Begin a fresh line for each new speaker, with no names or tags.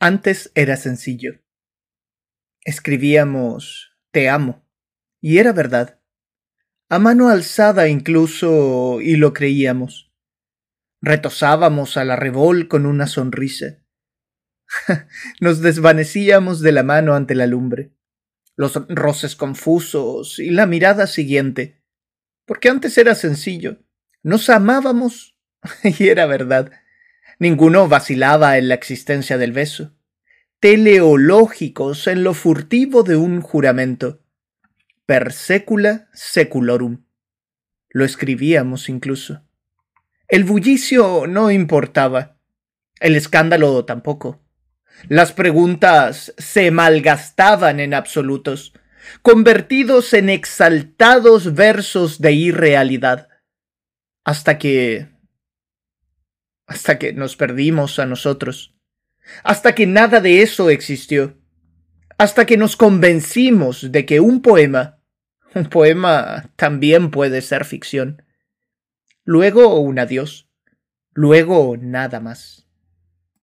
Antes era sencillo. Escribíamos Te amo. Y era verdad. A mano alzada incluso, y lo creíamos. Retosábamos a la revol con una sonrisa. Nos desvanecíamos de la mano ante la lumbre. Los roces confusos y la mirada siguiente. Porque antes era sencillo. Nos amábamos y era verdad. Ninguno vacilaba en la existencia del beso. Teleológicos en lo furtivo de un juramento. Per secula seculorum. Lo escribíamos incluso. El bullicio no importaba. El escándalo tampoco. Las preguntas se malgastaban en absolutos, convertidos en exaltados versos de irrealidad. Hasta que hasta que nos perdimos a nosotros, hasta que nada de eso existió, hasta que nos convencimos de que un poema, un poema también puede ser ficción. Luego un adiós, luego nada más.